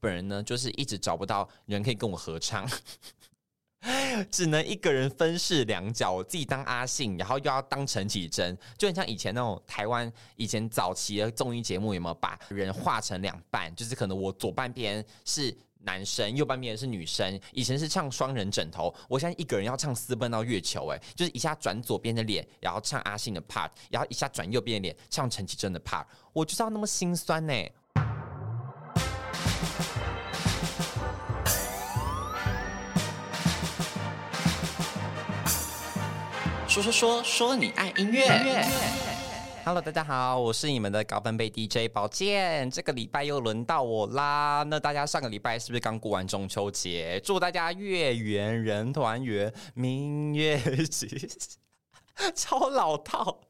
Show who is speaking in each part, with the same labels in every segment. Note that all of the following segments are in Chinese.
Speaker 1: 本人呢，就是一直找不到人可以跟我合唱。只能一个人分饰两角，我自己当阿信，然后又要当陈绮贞，就很像以前那种台湾以前早期的综艺节目，有没有把人画成两半？就是可能我左半边是男生，右半边是女生。以前是唱双人枕头，我现在一个人要唱私奔到月球，哎，就是一下转左边的脸，然后唱阿信的 part，然后一下转右边的脸唱陈绮贞的 part，我就知道那么心酸呢。说说说说你爱音乐。Hello，大家好，我是你们的高分贝 DJ 宝剑。这个礼拜又轮到我啦。那大家上个礼拜是不是刚过完中秋节？祝大家月圆人团圆，明月几？超老套，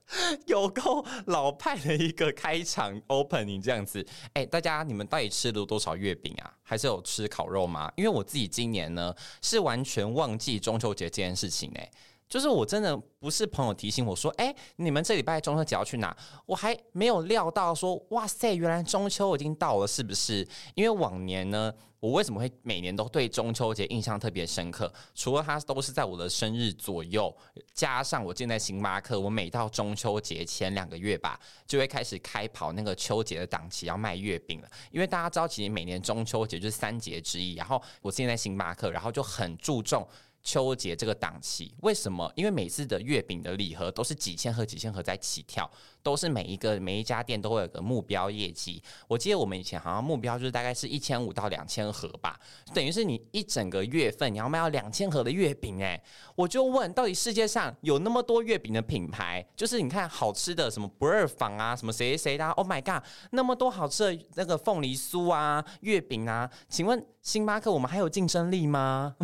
Speaker 1: 有够老派的一个开场 opening 这样子。哎，大家你们到底吃了多少月饼啊？还是有吃烤肉吗？因为我自己今年呢是完全忘记中秋节这件事情哎。就是我真的不是朋友提醒我说，哎，你们这礼拜中秋节要去哪？我还没有料到说，哇塞，原来中秋已经到了，是不是？因为往年呢，我为什么会每年都对中秋节印象特别深刻？除了它都是在我的生日左右，加上我现在星巴克，我每到中秋节前两个月吧，就会开始开跑那个秋节的档期，要卖月饼了。因为大家知道，其实每年中秋节就是三节之一，然后我现在星巴克，然后就很注重。秋节这个档期，为什么？因为每次的月饼的礼盒都是几千盒、几千盒在起跳，都是每一个每一家店都会有个目标业绩。我记得我们以前好像目标就是大概是一千五到两千盒吧，等于是你一整个月份你要卖到两千盒的月饼诶，我就问，到底世界上有那么多月饼的品牌？就是你看好吃的什么不二坊啊，什么谁谁谁的，Oh my god，那么多好吃的那个凤梨酥啊、月饼啊，请问星巴克我们还有竞争力吗？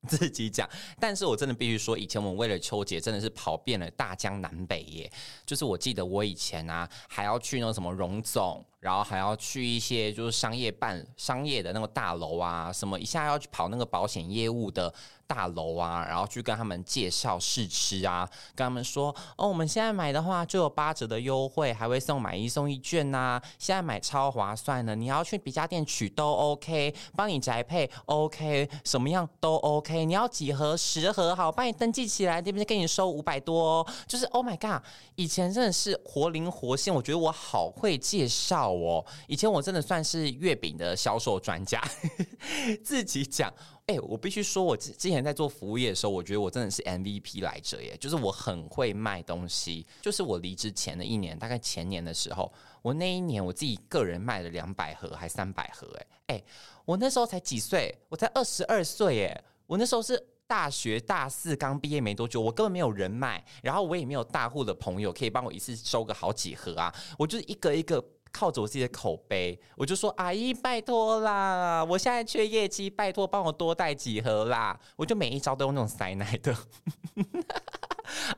Speaker 1: 自己讲，但是我真的必须说，以前我们为了秋节真的是跑遍了大江南北耶。就是我记得我以前啊，还要去那种什么荣总。然后还要去一些就是商业办商业的那个大楼啊，什么一下要去跑那个保险业务的大楼啊，然后去跟他们介绍试吃啊，跟他们说哦，我们现在买的话就有八折的优惠，还会送买一送一券呐、现在买超划算的，你要去别家店取都 OK，帮你宅配 OK，什么样都 OK，你要几盒十盒好，帮你登记起来，对不对？给你收五百多、哦，就是 Oh my God，以前真的是活灵活现，我觉得我好会介绍。我以前我真的算是月饼的销售专家，自己讲，哎、我必须说，我之之前在做服务业的时候，我觉得我真的是 MVP 来着耶，就是我很会卖东西。就是我离职前的一年，大概前年的时候，我那一年我自己个人卖了两百盒，还三百盒，哎，哎，我那时候才几岁，我才二十二岁，耶，我那时候是。大学大四刚毕业没多久，我根本没有人脉，然后我也没有大户的朋友可以帮我一次收个好几盒啊，我就是一个一个靠着我自己的口碑，我就说阿姨拜托啦，我现在缺业绩，拜托帮我多带几盒啦，我就每一招都用那种塞奶的。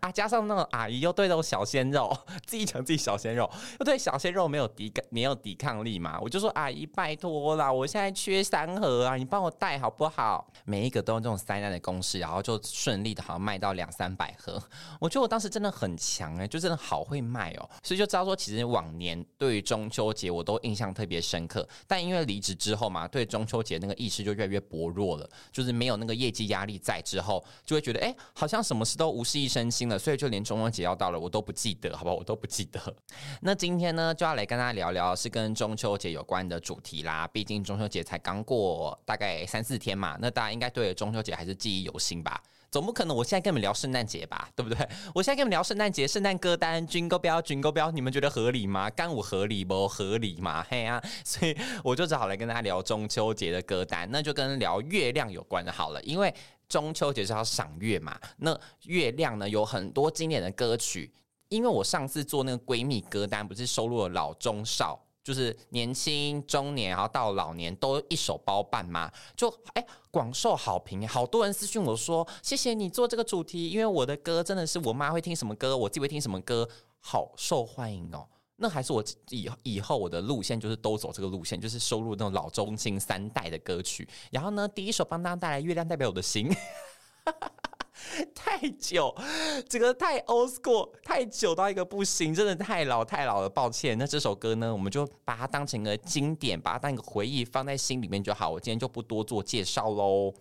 Speaker 1: 啊，加上那个阿姨又对那种小鲜肉，自己讲自己小鲜肉，又对小鲜肉没有抵抗，没有抵抗力嘛，我就说阿姨拜托啦，我现在缺三盒啊，你帮我带好不好？每一个都用这种灾难的公式，然后就顺利的好像卖到两三百盒。我觉得我当时真的很强哎、就真的好会卖哦、所以就知道说，其实往年对于中秋节我都印象特别深刻，但因为离职之后嘛，对中秋节那个意识就越来越薄弱了，就是没有那个业绩压力在之后，就会觉得哎、好像什么事都无事一身。真心了，所以就连中秋节要到了，我都不记得，好不好？我都不记得。那今天呢，就要来跟大家聊聊是跟中秋节有关的主题啦。毕竟中秋节才刚过大概三四天嘛，那大家应该对中秋节还是记忆犹新吧？总不可能我现在跟你们聊圣诞节吧？对不对？我现在跟你们聊圣诞节、圣诞歌单、军歌标，军歌标、你们觉得合理吗？干我合理不合理嘛？嘿啊！所以我就只好来跟大家聊中秋节的歌单，那就跟聊月亮有关的好了，因为。中秋节是要赏月嘛？那月亮呢，有很多经典的歌曲。因为我上次做那个闺蜜歌单，不是收录了老中少，就是年轻、中年，然后到老年都一手包办嘛，就哎广受好评，好多人私信我说谢谢你做这个主题，因为我的歌真的是我妈会听什么歌，我自己会听什么歌，好受欢迎哦。那还是我以以后我的路线就是都走这个路线，就是收录那种老中青三代的歌曲。然后呢，第一首帮大家带来《月亮代表我的心》。太久，这个太 old school，太久到一个不行，真的太老太老了，抱歉。那这首歌呢，我们就把它当成一个经典，把它当一个回忆放在心里面就好。我今天就不多做介绍喽。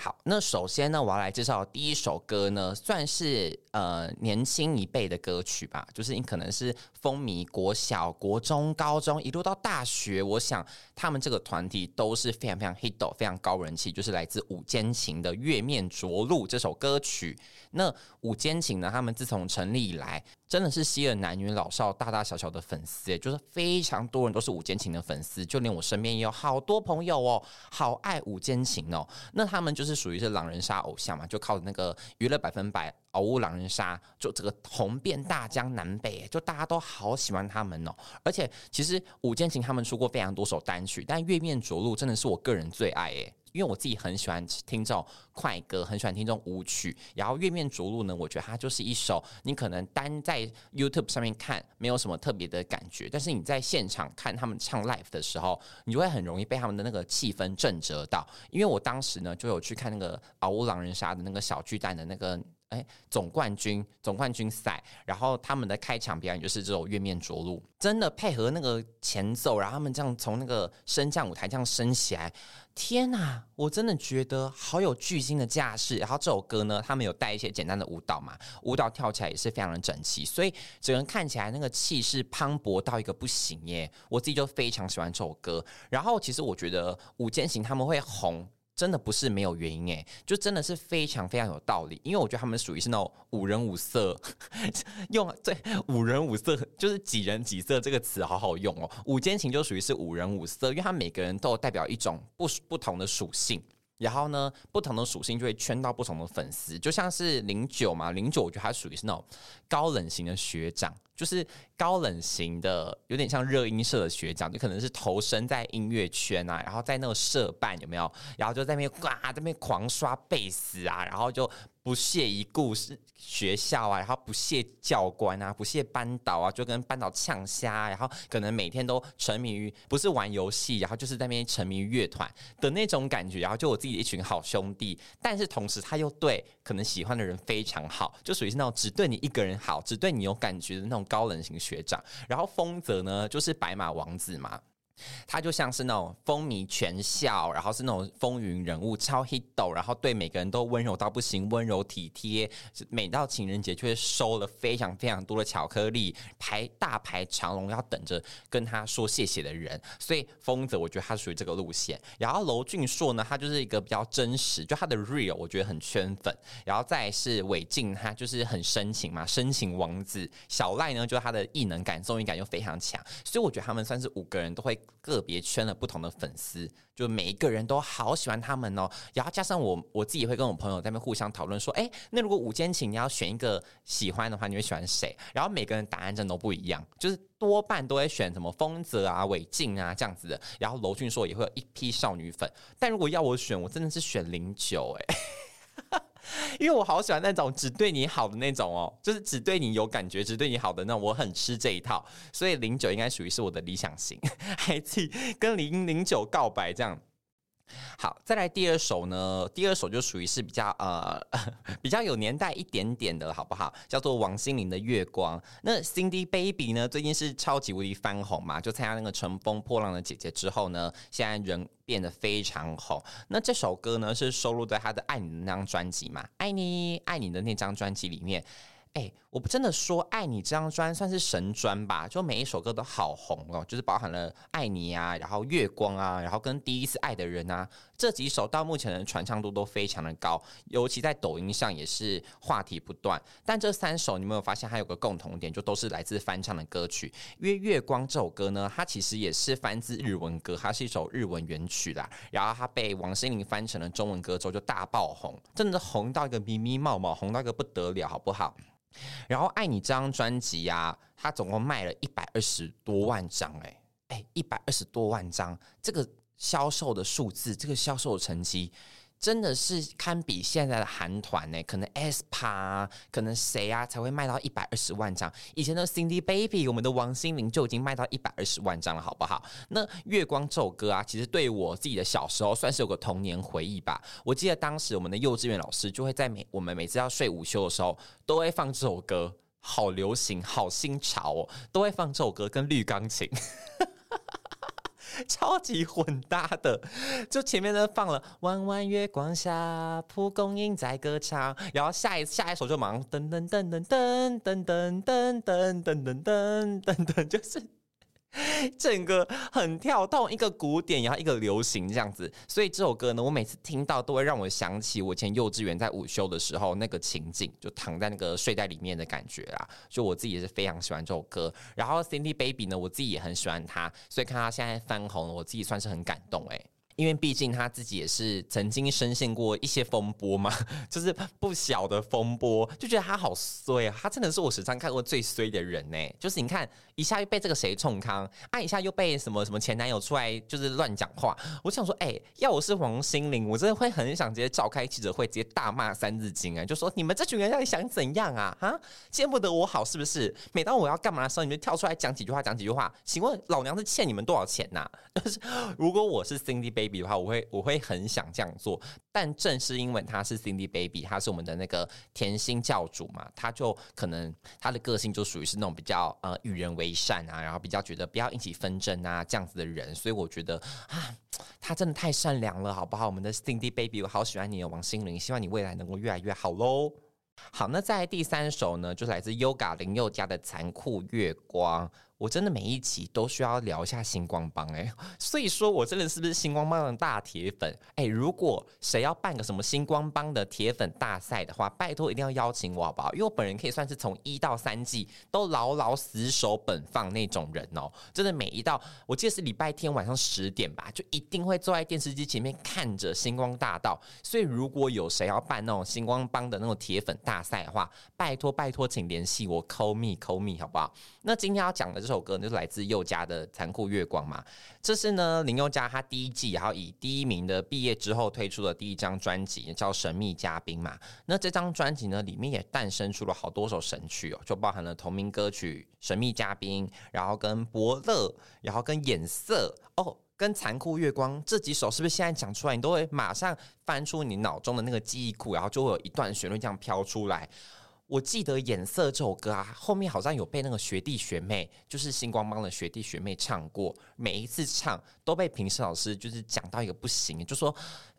Speaker 1: 好，那首先呢，我要来介绍第一首歌呢，算是呃年轻一辈的歌曲吧，就是你可能是风靡国小、国中、高中，一路到大学，我想他们这个团体都是非常非常 hit，非常高人气，就是来自五坚情的《月面着陆》这首歌曲。那五坚情呢，他们自从成立以来，真的是吸了男女老少、大大小小的粉丝，就是非常多人都是五坚情的粉丝，就连我身边也有好多朋友哦，好爱五坚情哦。那他们就是是属于是狼人杀偶像嘛，就靠着那个娱乐百分百嗷呜狼人杀，就这个红遍大江南北，就大家都好喜欢他们哦。而且其实五坚情他们出过非常多首单曲，但月面着陆真的是我个人最爱诶。因为我自己很喜欢听这种快歌，很喜欢听这种舞曲。然后《月面着陆》呢，我觉得它就是一首你可能单在 YouTube 上面看没有什么特别的感觉，但是你在现场看他们唱 Live 的时候，你就会很容易被他们的那个气氛震慑到。因为我当时呢就有去看那个《嗷呜狼人杀》的那个小巨蛋的那个。哎，总冠军，总冠军赛，然后他们的开场表演就是这种月面着陆，真的配合那个前奏，然后他们这样从那个升降舞台这样升起来，天哪，我真的觉得好有巨星的架势。然后这首歌呢，他们有带一些简单的舞蹈嘛，舞蹈跳起来也是非常的整齐，所以整个人看起来那个气势磅礴到一个不行耶。我自己就非常喜欢这首歌。然后其实我觉得五间行他们会红。真的不是没有原因诶，就真的是非常非常有道理。因为我觉得他们属于是那种五人五色，用对五人五色就是几人几色这个词好好用哦。五坚情就属于是五人五色，因为他每个人都代表一种不不同的属性。然后呢，不同的属性就会圈到不同的粉丝，就像是零九嘛，零九我觉得他属于是那种高冷型的学长，就是高冷型的，有点像热音社的学长，就可能是投身在音乐圈啊，然后在那个社办有没有？然后就在那边呱，在那边狂刷贝斯啊，然后就。不屑一顾是学校啊，然后不屑教官啊，不屑班导啊，就跟班导呛虾，然后可能每天都沉迷于不是玩游戏，然后就是在那边沉迷于乐团的那种感觉，然后就我自己的一群好兄弟，但是同时他又对可能喜欢的人非常好，就属于是那种只对你一个人好，只对你有感觉的那种高冷型学长。然后丰泽呢，就是白马王子嘛。他就像是那种风靡全校，然后是那种风云人物，超 hit，然后对每个人都温柔到不行，温柔体贴。每到情人节，就会收了非常非常多的巧克力，排大排长龙，要等着跟他说谢谢的人。所以丰泽，我觉得他属于这个路线。然后娄俊硕呢，他就是一个比较真实，就他的 real，我觉得很圈粉。然后再是韦静，他就是很深情嘛，深情王子。小赖呢，就他的异能感、综艺感又非常强，所以我觉得他们算是五个人都会。个别圈了不同的粉丝，就每一个人都好喜欢他们哦。然后加上我我自己会跟我朋友在那边互相讨论说，哎，那如果五坚情你要选一个喜欢的话，你会喜欢谁？然后每个人答案真的都不一样，就是多半都会选什么丰泽啊、韦静啊这样子的。然后娄俊硕也会有一批少女粉，但如果要我选，我真的是选零九哎。因为我好喜欢那种只对你好的那种哦，就是只对你有感觉、只对你好的那种，我很吃这一套，所以零九应该属于是我的理想型，还去跟零零九告白这样。好，再来第二首呢，第二首就属于是比较呃 比较有年代一点点的，好不好？叫做王心凌的《月光》。那 Cindy Baby 呢，最近是超级无敌翻红嘛，就参加那个《乘风破浪的姐姐》之后呢，现在人变得非常红。那这首歌呢，是收录在她的《爱你》那张专辑嘛，《爱你爱你》的那张专辑里面。哎、我不真的说爱你这张专算是神专吧，就每一首歌都好红哦，就是包含了爱你啊，然后月光啊，然后跟第一次爱的人啊，这几首到目前的传唱度都非常的高，尤其在抖音上也是话题不断。但这三首你有没有发现它有个共同点，就都是来自翻唱的歌曲。因为月光这首歌呢，它其实也是翻自日文歌，它是一首日文原曲啦，然后它被王心凌翻成了中文歌之后就大爆红，真的红到一个咪咪冒冒，红到一个不得了，好不好？然后《爱你》这张专辑呀，它总共卖了一百二十多万张，哎哎，一百二十多万张，这个销售的数字，这个销售成绩，真的是堪比现在的韩团呢，可能 S p a 可能谁啊才会卖到一百二十万张？以前的 Cindy Baby，我们的王心凌就已经卖到一百二十万张了，好不好？那《月光》这首歌啊，其实对我自己的小时候算是有个童年回忆吧。我记得当时我们的幼稚园老师就会在每我们每次要睡午休的时候，都会放这首歌，好流行，好新潮哦，都会放这首歌跟绿钢琴。超级混搭的，就前面呢放了“弯弯月光下，蒲公英在歌唱”，然后下一下一首就忙噔噔噔噔噔噔噔噔噔噔噔噔噔，就是。整个很跳动，一个古典，然后一个流行这样子，所以这首歌呢，我每次听到都会让我想起我以前幼稚园在午休的时候那个情景，就躺在那个睡袋里面的感觉啦。就我自己也是非常喜欢这首歌，然后 Cindy Baby 呢，我自己也很喜欢她，所以看她现在翻红，我自己算是很感动诶、因为毕竟他自己也是曾经深陷过一些风波嘛，就是不小的风波，就觉得他好衰啊！他真的是我史上看过最衰的人呢。就是你看一下又被这个谁冲康，啊一下又被什么什么前男友出来就是乱讲话。我想说，哎、要我是王心凌，我真的会很想直接召开记者会，直接大骂三字经啊，就说你们这群人到底想怎样啊？啊，见不得我好是不是？每当我要干嘛的时候，你们跳出来讲几句话，讲几句话。请问老娘是欠你们多少钱呐、啊？就是如果我是 Cindy Baby。比的话，我会我会很想这样做，但正是因为他是 Cindy Baby，他是我们的那个甜心教主嘛，他就可能他的个性就属于是那种比较呃与人为善啊，然后比较觉得不要引起纷争啊这样子的人，所以我觉得啊，他真的太善良了，好不好？我们的 Cindy Baby，我好喜欢你哦，王心凌，希望你未来能够越来越好喽。好，那在第三首呢，就是来自 Yoga 林宥嘉的《残酷月光》。我真的每一集都需要聊一下星光帮哎，所以说我真的是不是星光帮的大铁粉哎？如果谁要办个什么星光帮的铁粉大赛的话，拜托一定要邀请我好不好？因为我本人可以算是从一到三季都牢牢死守本放那种人哦，真的每一道，我记得是礼拜天晚上十点吧，就一定会坐在电视机前面看着星光大道。所以如果有谁要办那种星光帮的那种铁粉大赛的话，拜托拜托，请联系我，call me call me 好不好？那今天要讲的是首歌就是来自宥嘉的《残酷月光》嘛，这是呢林宥嘉他第一季，然后以第一名的毕业之后推出的第一张专辑，叫《神秘嘉宾》嘛。那这张专辑呢，里面也诞生出了好多首神曲哦，就包含了同名歌曲《神秘嘉宾》，然后跟《伯乐》，然后跟《眼色》哦，跟《残酷月光》这几首，是不是现在讲出来，你都会马上翻出你脑中的那个记忆库，然后就会有一段旋律这样飘出来。我记得《眼色》这首歌啊，后面好像有被那个学弟学妹，就是星光帮的学弟学妹唱过，每一次唱都被评审老师就是讲到一个不行，就说。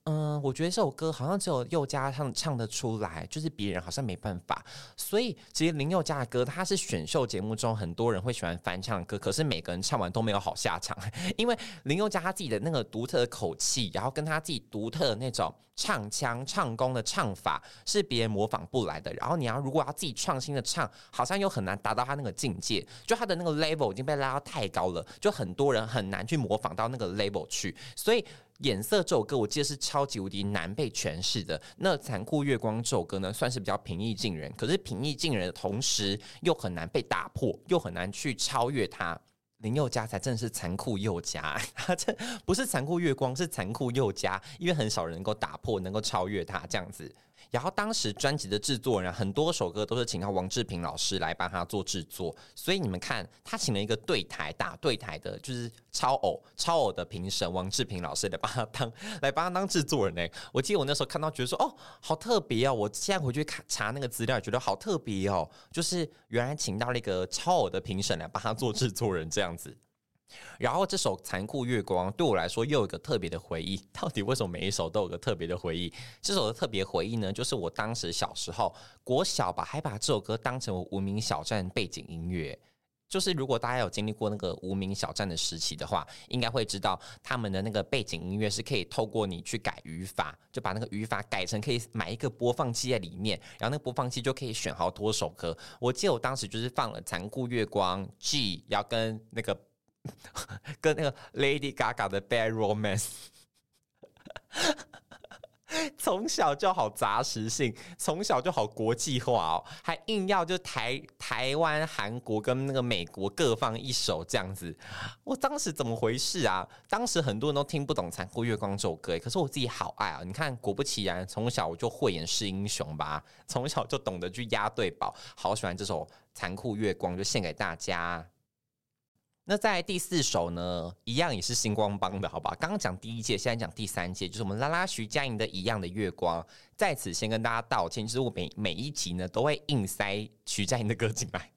Speaker 1: 嗯，我觉得这首歌好像只有宥嘉唱唱得出来，就是别人好像没办法。所以其实林宥嘉的歌，他是选秀节目中很多人会喜欢翻唱的歌，可是每个人唱完都没有好下场，因为林宥嘉他自己的那个独特的口气，然后跟他自己独特的那种唱腔、唱功的唱法，是别人模仿不来的。然后你要如果要自己创新的唱，好像又很难达到他那个境界，就他的那个 level 已经被拉到太高了，就很多人很难去模仿到那个 level 去，所以。颜色这首歌，我记得是超级无敌难被诠释的。那残酷月光这首歌呢，算是比较平易近人。可是平易近人的同时，又很难被打破，又很难去超越它。林宥嘉才真的是残酷宥嘉，他这不是残酷月光，是残酷宥嘉，因为很少人能够打破，能够超越他这样子。然后当时专辑的制作人很多首歌都是请到王志平老师来帮他做制作，所以你们看他请了一个对台打对台的，就是超偶超偶的评审王志平老师来帮他当来帮他当制作人呢。我记得我那时候看到觉得说哦，好特别哦，我现在回去看查那个资料，觉得好特别哦，就是原来请到了一个超偶的评审来帮他做制作人这样子。然后这首《残酷月光》对我来说又有一个特别的回忆。到底为什么每一首都有个特别的回忆？这首的特别回忆呢，就是我当时小时候国小吧，还把这首歌当成我无名小站背景音乐。就是如果大家有经历过那个无名小站的时期的话，应该会知道他们的那个背景音乐是可以透过你去改语法，就把那个语法改成可以买一个播放器在里面，然后那个播放器就可以选好多首歌。我记得我当时就是放了《残酷月光》G，要跟那个。跟那个 Lady Gaga 的 Bad Romance，从小就好杂食性，从小就好国际化哦，还硬要就台台湾、韩国跟那个美国各放一首这样子。我当时怎么回事啊？当时很多人都听不懂《残酷月光》这首歌，可是我自己好爱啊！你看，果不其然，从小我就慧眼识英雄吧，从小就懂得去押对宝，好喜欢这首《残酷月光》，就献给大家。那在第四首呢，一样也是星光帮的，好吧？刚刚讲第一届，现在讲第三届，就是我们拉拉徐佳莹的一样的月光。在此先跟大家道歉，就是我每每一集呢都会硬塞徐佳莹的歌进来，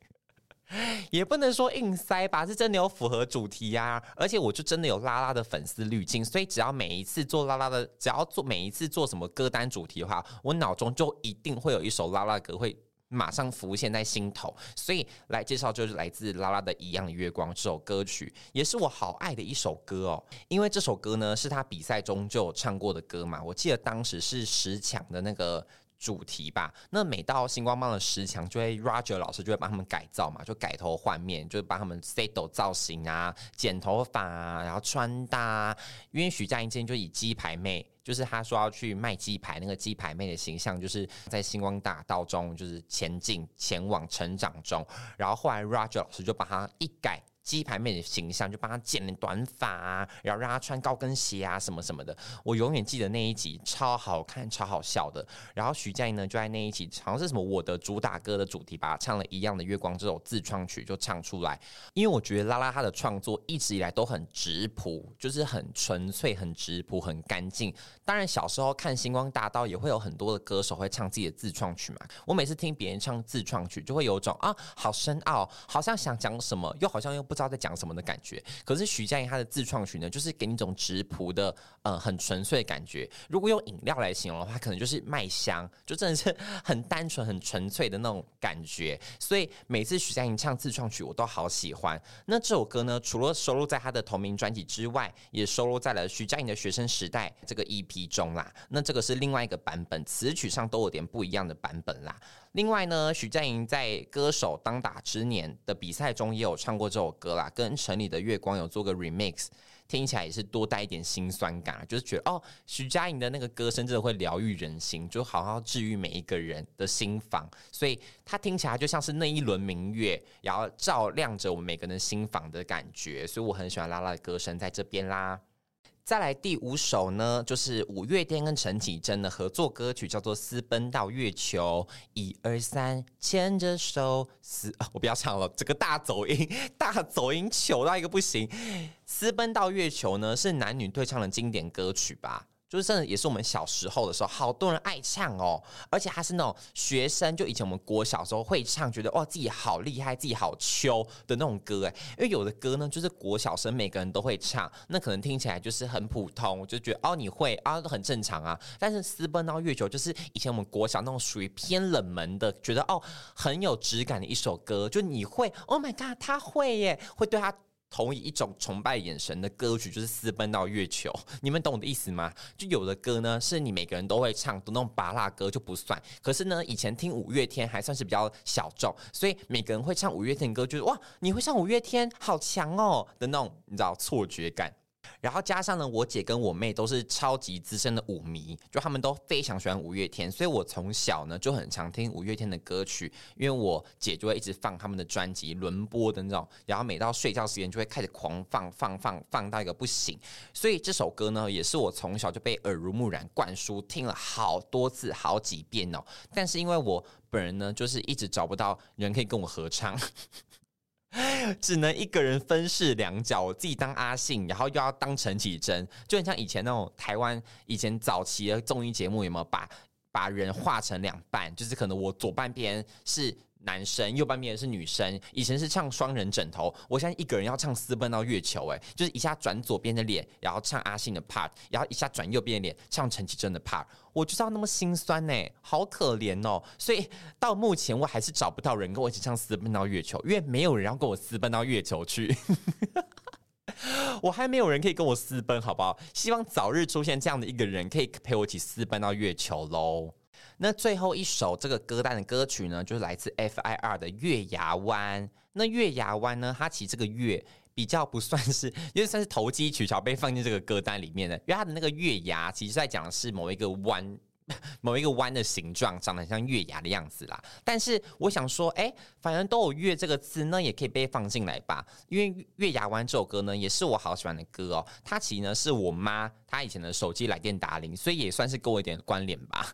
Speaker 1: 也不能说硬塞吧，是真的有符合主题呀、啊。而且我就真的有拉拉的粉丝滤镜，所以只要每一次做拉拉的，只要做每一次做什么歌单主题的话，我脑中就一定会有一首拉拉歌会。马上浮现在心头，所以来介绍就是来自拉拉的《一样的月光》这首歌曲，也是我好爱的一首歌哦。因为这首歌呢是他比赛中就有唱过的歌嘛，我记得当时是十强的那个主题吧。那每到星光帮的十强，就会 Roger 老师就会帮他们改造嘛，就改头换面，就是帮他们 set 造型啊、剪头发啊，然后穿搭。因为徐佳莹之前就以鸡排妹。就是他说要去卖鸡排，那个鸡排妹的形象，就是在星光大道中，就是前进、前往、成长中。然后后来 Roger 老师就把他一改。鸡排妹的形象，就帮她剪了短发啊，然后让她穿高跟鞋啊，什么什么的。我永远记得那一集超好看、超好笑的。然后徐佳莹呢，就在那一集，好像是什么我的主打歌的主题吧，唱了一样的月光这首自创曲就唱出来。因为我觉得拉拉她的创作一直以来都很质朴，就是很纯粹、很质朴、很干净。当然小时候看星光大道也会有很多的歌手会唱自己的自创曲嘛。我每次听别人唱自创曲，就会有种啊，好深奥，好像想讲什么，又好像又。不知道在讲什么的感觉，可是徐佳莹她的自创曲呢，就是给你一种质朴的，呃，很纯粹的感觉。如果用饮料来形容的话，可能就是麦香，就真的是很单纯、很纯粹的那种感觉。所以每次徐佳莹唱自创曲，我都好喜欢。那这首歌呢，除了收录在她的同名专辑之外，也收录在了徐佳莹的学生时代这个 EP 中啦。那这个是另外一个版本，词曲上都有点不一样的版本啦。另外呢，徐佳莹在歌手当打之年的比赛中也有唱过这首歌啦，跟城里的月光有做个 remix，听起来也是多带一点心酸感，就是觉得哦，徐佳莹的那个歌声真的会疗愈人心，就好好治愈每一个人的心房，所以它听起来就像是那一轮明月，然后照亮着我们每个人心房的感觉，所以我很喜欢拉拉的歌声在这边啦。再来第五首呢，就是五月天跟陈绮贞的合作歌曲，叫做《私奔到月球》。一二三，牵着手，私……啊，我不要唱了，这个大走音，大走音，糗到一个不行。《私奔到月球》呢，是男女对唱的经典歌曲吧。就是真的，也是我们小时候的时候，好多人爱唱哦。而且他是那种学生，就以前我们国小时候会唱，觉得哇自己好厉害，自己好秋的那种歌哎。因为有的歌呢，就是国小生每个人都会唱，那可能听起来就是很普通，就觉得哦你会啊都很正常啊。但是私奔到月球，就是以前我们国小那种属于偏冷门的，觉得哦很有质感的一首歌，就你会，Oh my God，他会耶，会对他。同以一种崇拜眼神的歌曲，就是私奔到月球，你们懂我的意思吗？就有的歌呢，是你每个人都会唱的那种芭乐歌就不算。可是呢，以前听五月天还算是比较小众，所以每个人会唱五月天歌，就是哇，你会唱五月天，好强哦的那种，你知道错觉感。然后加上呢，我姐跟我妹都是超级资深的舞迷，就他们都非常喜欢五月天，所以我从小呢就很常听五月天的歌曲，因为我姐就会一直放他们的专辑轮播的那种，然后每到睡觉时间就会开始狂放放放放到一个不行，所以这首歌呢也是我从小就被耳濡目染灌输，听了好多次好几遍哦，但是因为我本人呢就是一直找不到人可以跟我合唱。只能一个人分饰两角，我自己当阿信，然后又要当陈绮贞，就很像以前那种台湾以前早期的综艺节目，有没有把把人画成两半？就是可能我左半边是。男生右半边是女生，以前是唱双人枕头，我现在一个人要唱私奔到月球，哎，就是一下转左边的脸，然后唱阿信的 part，然后一下转右边的脸唱陈绮贞的 part，我就知道那么心酸呢，好可怜哦，所以到目前我还是找不到人跟我一起唱私奔到月球，因为没有人要跟我私奔到月球去，我还没有人可以跟我私奔，好不好？希望早日出现这样的一个人，可以陪我一起私奔到月球喽。那最后一首这个歌单的歌曲呢，就是来自 F.I.R 的《月牙湾》。那《月牙湾》呢，它其实这个月比较不算是，因为算是投机取巧被放进这个歌单里面的，因为它的那个月牙其实在讲的是某一个弯。某一个弯的形状，长得很像月牙的样子啦。但是我想说，哎、反正都有“月”这个字，那也可以被放进来吧。因为《月牙湾》这首歌呢，也是我好喜欢的歌哦。它其实呢是我妈她以前的手机来电打铃，所以也算是跟我一点关联吧。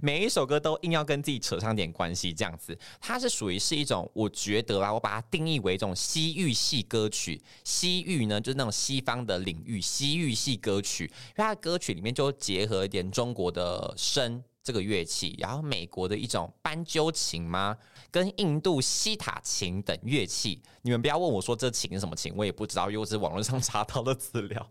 Speaker 1: 每一首歌都硬要跟自己扯上点关系，这样子，它是属于是一种，我觉得啊，我把它定义为一种西域系歌曲。西域呢，就是那种西方的领域，西域系歌曲，因为它的歌曲里面就结合一点中国的笙这个乐器，然后美国的一种斑鸠琴吗？跟印度西塔琴等乐器。你们不要问我说这琴是什么琴，我也不知道，因为我是网络上查到的资料。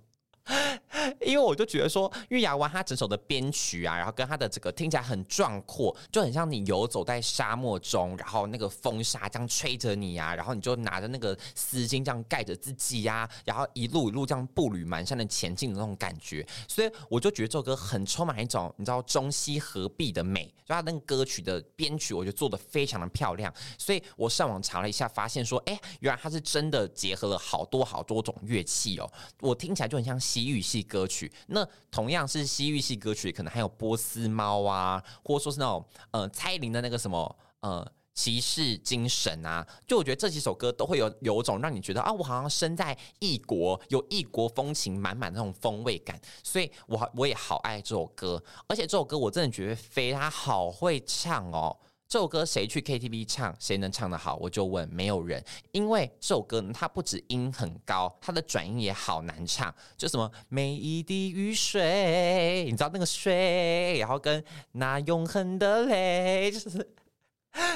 Speaker 1: 因为我就觉得说，月牙湾它整首的编曲啊，然后跟它的这个听起来很壮阔，就很像你游走在沙漠中，然后那个风沙这样吹着你啊，然后你就拿着那个丝巾这样盖着自己呀、啊，然后一路一路这样步履蹒跚的前进的那种感觉，所以我就觉得这首歌很充满一种你知道中西合璧的美，就它那个歌曲的编曲，我觉得做的非常的漂亮，所以我上网查了一下，发现说，哎，原来它是真的结合了好多好多种乐器哦，我听起来就很像西域系歌歌曲。那同样是西域系歌曲，可能还有波斯猫啊，或者说是那种呃蔡依林的那个什么呃骑士精神啊，就我觉得这几首歌都会有有种让你觉得啊，我好像身在异国，有异国风情满满那种风味感，所以我我也好爱这首歌，而且这首歌我真的觉得飞他好会唱哦。这首歌谁去 KTV 唱，谁能唱得好？我就问，没有人。因为这首歌呢，它不止音很高，它的转音也好难唱。就什么每一滴雨水，你知道那个水，然后跟那永恒的泪，就是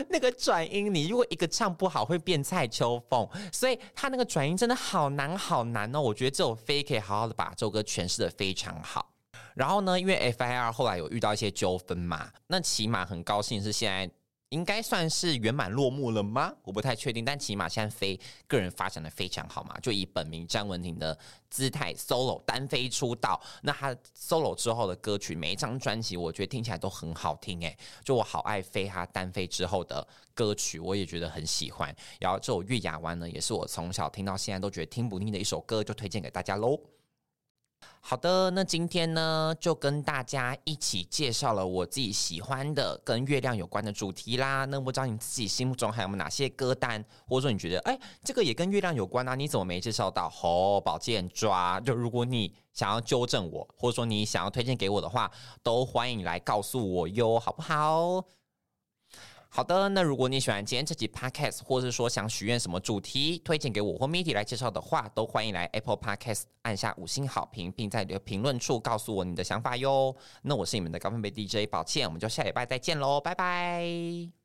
Speaker 1: 那个转音。你如果一个唱不好，会变蔡秋凤。所以他那个转音真的好难好难哦。我觉得这首飞可以好好的把这首歌诠释得非常好。然后呢，因为 FIR 后来有遇到一些纠纷嘛，那起码很高兴是现在。应该算是圆满落幕了吗？我不太确定，但起码现在飞个人发展的非常好嘛，就以本名詹雯婷的姿态 solo 单飞出道。那他 solo 之后的歌曲，每一张专辑我觉得听起来都很好听诶，就我好爱飞他单飞之后的歌曲，我也觉得很喜欢。然后这首《月牙湾》呢，也是我从小听到现在都觉得听不腻的一首歌，就推荐给大家喽。好的，那今天呢，就跟大家一起介绍了我自己喜欢的跟月亮有关的主题啦。那不知道你自己心目中还有没有哪些歌单，或者说你觉得，哎，这个也跟月亮有关啊？你怎么没介绍到？哦，宝剑抓，就如果你想要纠正我，或者说你想要推荐给我的话，都欢迎来告诉我哟，好不好？好的，那如果你喜欢今天这集 Podcast，或者是说想许愿什么主题推荐给我或 Midi 来介绍的话，都欢迎来 Apple Podcast 按下五星好评，并在留评论处告诉我你的想法哟。那我是你们的高分贝 DJ 抱歉，我们就下礼拜再见喽，拜拜。